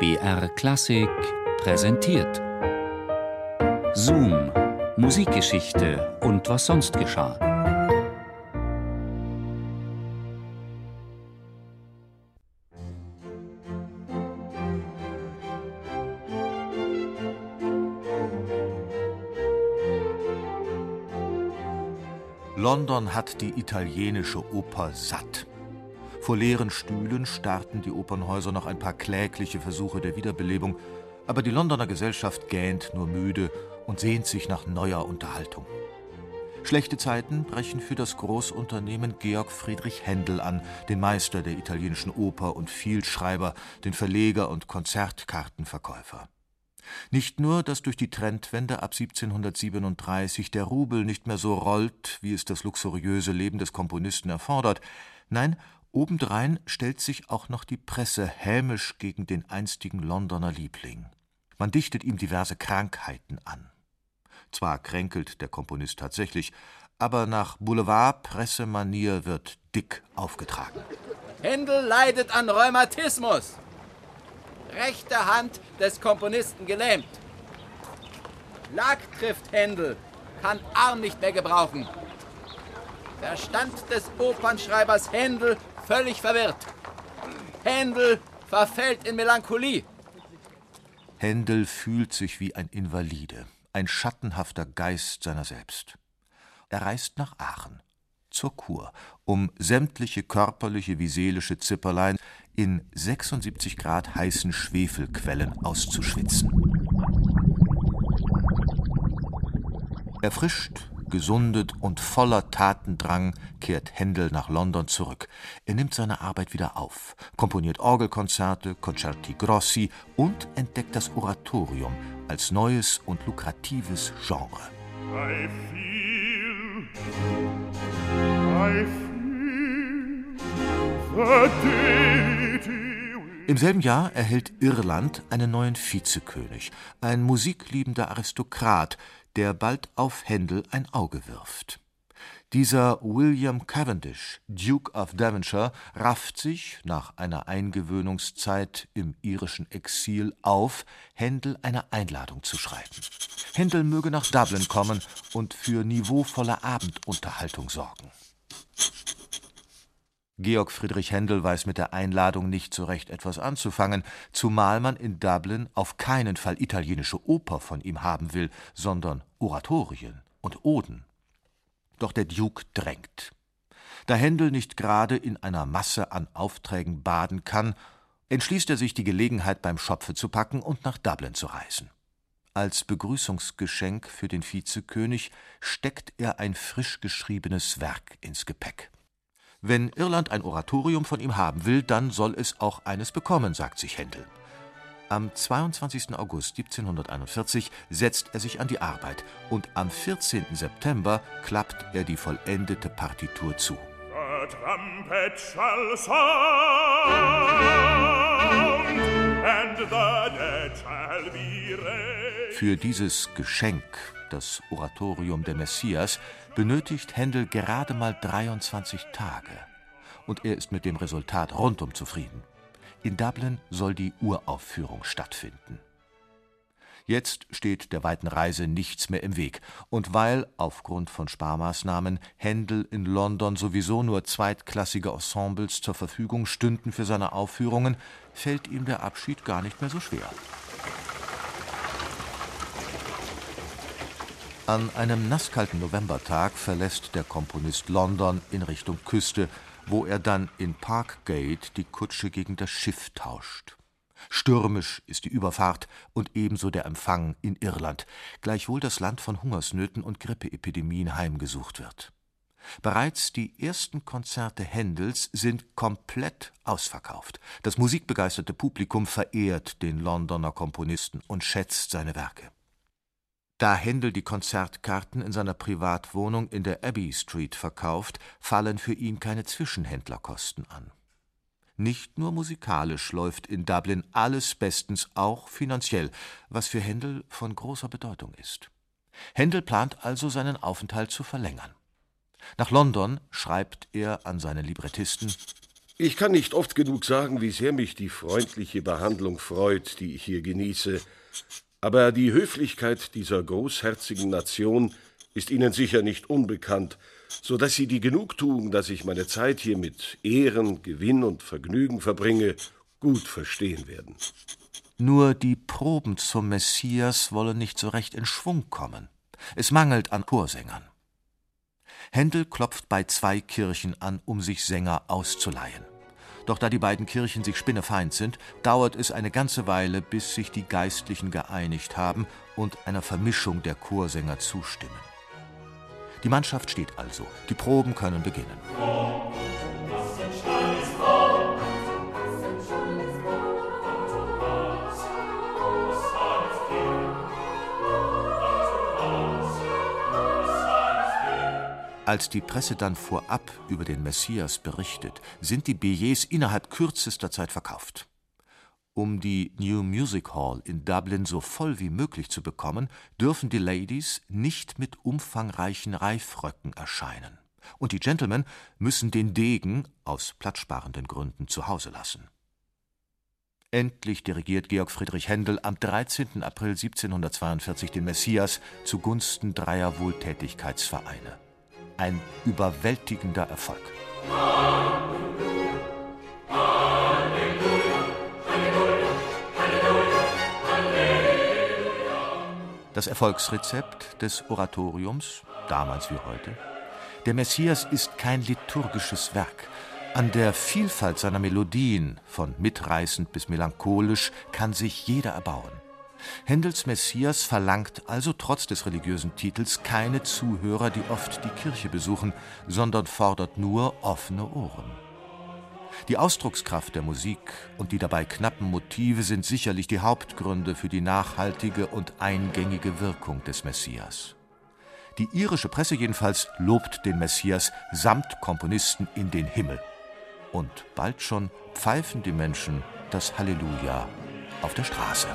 BR Klassik präsentiert. Zoom, Musikgeschichte und was sonst geschah. London hat die italienische Oper satt. Vor leeren Stühlen starten die Opernhäuser noch ein paar klägliche Versuche der Wiederbelebung, aber die Londoner Gesellschaft gähnt nur müde und sehnt sich nach neuer Unterhaltung. Schlechte Zeiten brechen für das Großunternehmen Georg Friedrich Händel an, den Meister der italienischen Oper und Vielschreiber, den Verleger und Konzertkartenverkäufer. Nicht nur, dass durch die Trendwende ab 1737 der Rubel nicht mehr so rollt, wie es das luxuriöse Leben des Komponisten erfordert, nein, Obendrein stellt sich auch noch die Presse hämisch gegen den einstigen Londoner Liebling. Man dichtet ihm diverse Krankheiten an. Zwar kränkelt der Komponist tatsächlich, aber nach Boulevard-Pressemanier wird dick aufgetragen. Händel leidet an Rheumatismus. Rechte Hand des Komponisten gelähmt. Lack trifft Händel, kann Arm nicht mehr gebrauchen. Verstand des Opernschreibers Händel völlig verwirrt. Händel verfällt in Melancholie. Händel fühlt sich wie ein Invalide, ein schattenhafter Geist seiner selbst. Er reist nach Aachen, zur Kur, um sämtliche körperliche wie seelische Zipperlein in 76 Grad heißen Schwefelquellen auszuschwitzen. Erfrischt gesundet und voller Tatendrang kehrt Händel nach London zurück. Er nimmt seine Arbeit wieder auf, komponiert Orgelkonzerte, Concerti Grossi und entdeckt das Oratorium als neues und lukratives Genre. I feel, I feel Im selben Jahr erhält Irland einen neuen Vizekönig, ein musikliebender Aristokrat, der bald auf Händel ein Auge wirft. Dieser William Cavendish, Duke of Devonshire, rafft sich nach einer Eingewöhnungszeit im irischen Exil auf, Händel eine Einladung zu schreiben. Händel möge nach Dublin kommen und für niveauvolle Abendunterhaltung sorgen. Georg Friedrich Händel weiß mit der Einladung nicht so recht etwas anzufangen, zumal man in Dublin auf keinen Fall italienische Oper von ihm haben will, sondern Oratorien und Oden. Doch der Duke drängt. Da Händel nicht gerade in einer Masse an Aufträgen baden kann, entschließt er sich, die Gelegenheit beim Schopfe zu packen und nach Dublin zu reisen. Als Begrüßungsgeschenk für den Vizekönig steckt er ein frisch geschriebenes Werk ins Gepäck. Wenn Irland ein Oratorium von ihm haben will, dann soll es auch eines bekommen, sagt sich Händel. Am 22. August 1741 setzt er sich an die Arbeit und am 14. September klappt er die vollendete Partitur zu. Für dieses Geschenk, das Oratorium der Messias, benötigt Händel gerade mal 23 Tage. Und er ist mit dem Resultat rundum zufrieden. In Dublin soll die Uraufführung stattfinden. Jetzt steht der weiten Reise nichts mehr im Weg, und weil aufgrund von Sparmaßnahmen Händel in London sowieso nur zweitklassige Ensembles zur Verfügung stünden für seine Aufführungen, fällt ihm der Abschied gar nicht mehr so schwer. An einem nasskalten Novembertag verlässt der Komponist London in Richtung Küste, wo er dann in Parkgate die Kutsche gegen das Schiff tauscht. Stürmisch ist die Überfahrt und ebenso der Empfang in Irland, gleichwohl das Land von Hungersnöten und Grippeepidemien heimgesucht wird. Bereits die ersten Konzerte Händels sind komplett ausverkauft. Das musikbegeisterte Publikum verehrt den Londoner Komponisten und schätzt seine Werke. Da Händel die Konzertkarten in seiner Privatwohnung in der Abbey Street verkauft, fallen für ihn keine Zwischenhändlerkosten an. Nicht nur musikalisch läuft in Dublin alles bestens, auch finanziell, was für Händel von großer Bedeutung ist. Händel plant also seinen Aufenthalt zu verlängern. Nach London schreibt er an seine Librettisten Ich kann nicht oft genug sagen, wie sehr mich die freundliche Behandlung freut, die ich hier genieße. Aber die Höflichkeit dieser großherzigen Nation ist Ihnen sicher nicht unbekannt, so dass Sie die Genugtuung, dass ich meine Zeit hier mit Ehren, Gewinn und Vergnügen verbringe, gut verstehen werden. Nur die Proben zum Messias wollen nicht so recht in Schwung kommen. Es mangelt an Chorsängern. Händel klopft bei zwei Kirchen an, um sich Sänger auszuleihen. Doch da die beiden Kirchen sich spinnefeind sind, dauert es eine ganze Weile, bis sich die Geistlichen geeinigt haben und einer Vermischung der Chorsänger zustimmen. Die Mannschaft steht also, die Proben können beginnen. Als die Presse dann vorab über den Messias berichtet, sind die Billets innerhalb kürzester Zeit verkauft. Um die New Music Hall in Dublin so voll wie möglich zu bekommen, dürfen die Ladies nicht mit umfangreichen Reifröcken erscheinen. Und die Gentlemen müssen den Degen aus platzsparenden Gründen zu Hause lassen. Endlich dirigiert Georg Friedrich Händel am 13. April 1742 den Messias zugunsten dreier Wohltätigkeitsvereine ein überwältigender Erfolg. Das Erfolgsrezept des Oratoriums, damals wie heute, der Messias ist kein liturgisches Werk. An der Vielfalt seiner Melodien, von mitreißend bis melancholisch, kann sich jeder erbauen. Händels Messias verlangt also trotz des religiösen Titels keine Zuhörer, die oft die Kirche besuchen, sondern fordert nur offene Ohren. Die Ausdruckskraft der Musik und die dabei knappen Motive sind sicherlich die Hauptgründe für die nachhaltige und eingängige Wirkung des Messias. Die irische Presse jedenfalls lobt den Messias samt Komponisten in den Himmel. Und bald schon pfeifen die Menschen das Halleluja auf der Straße.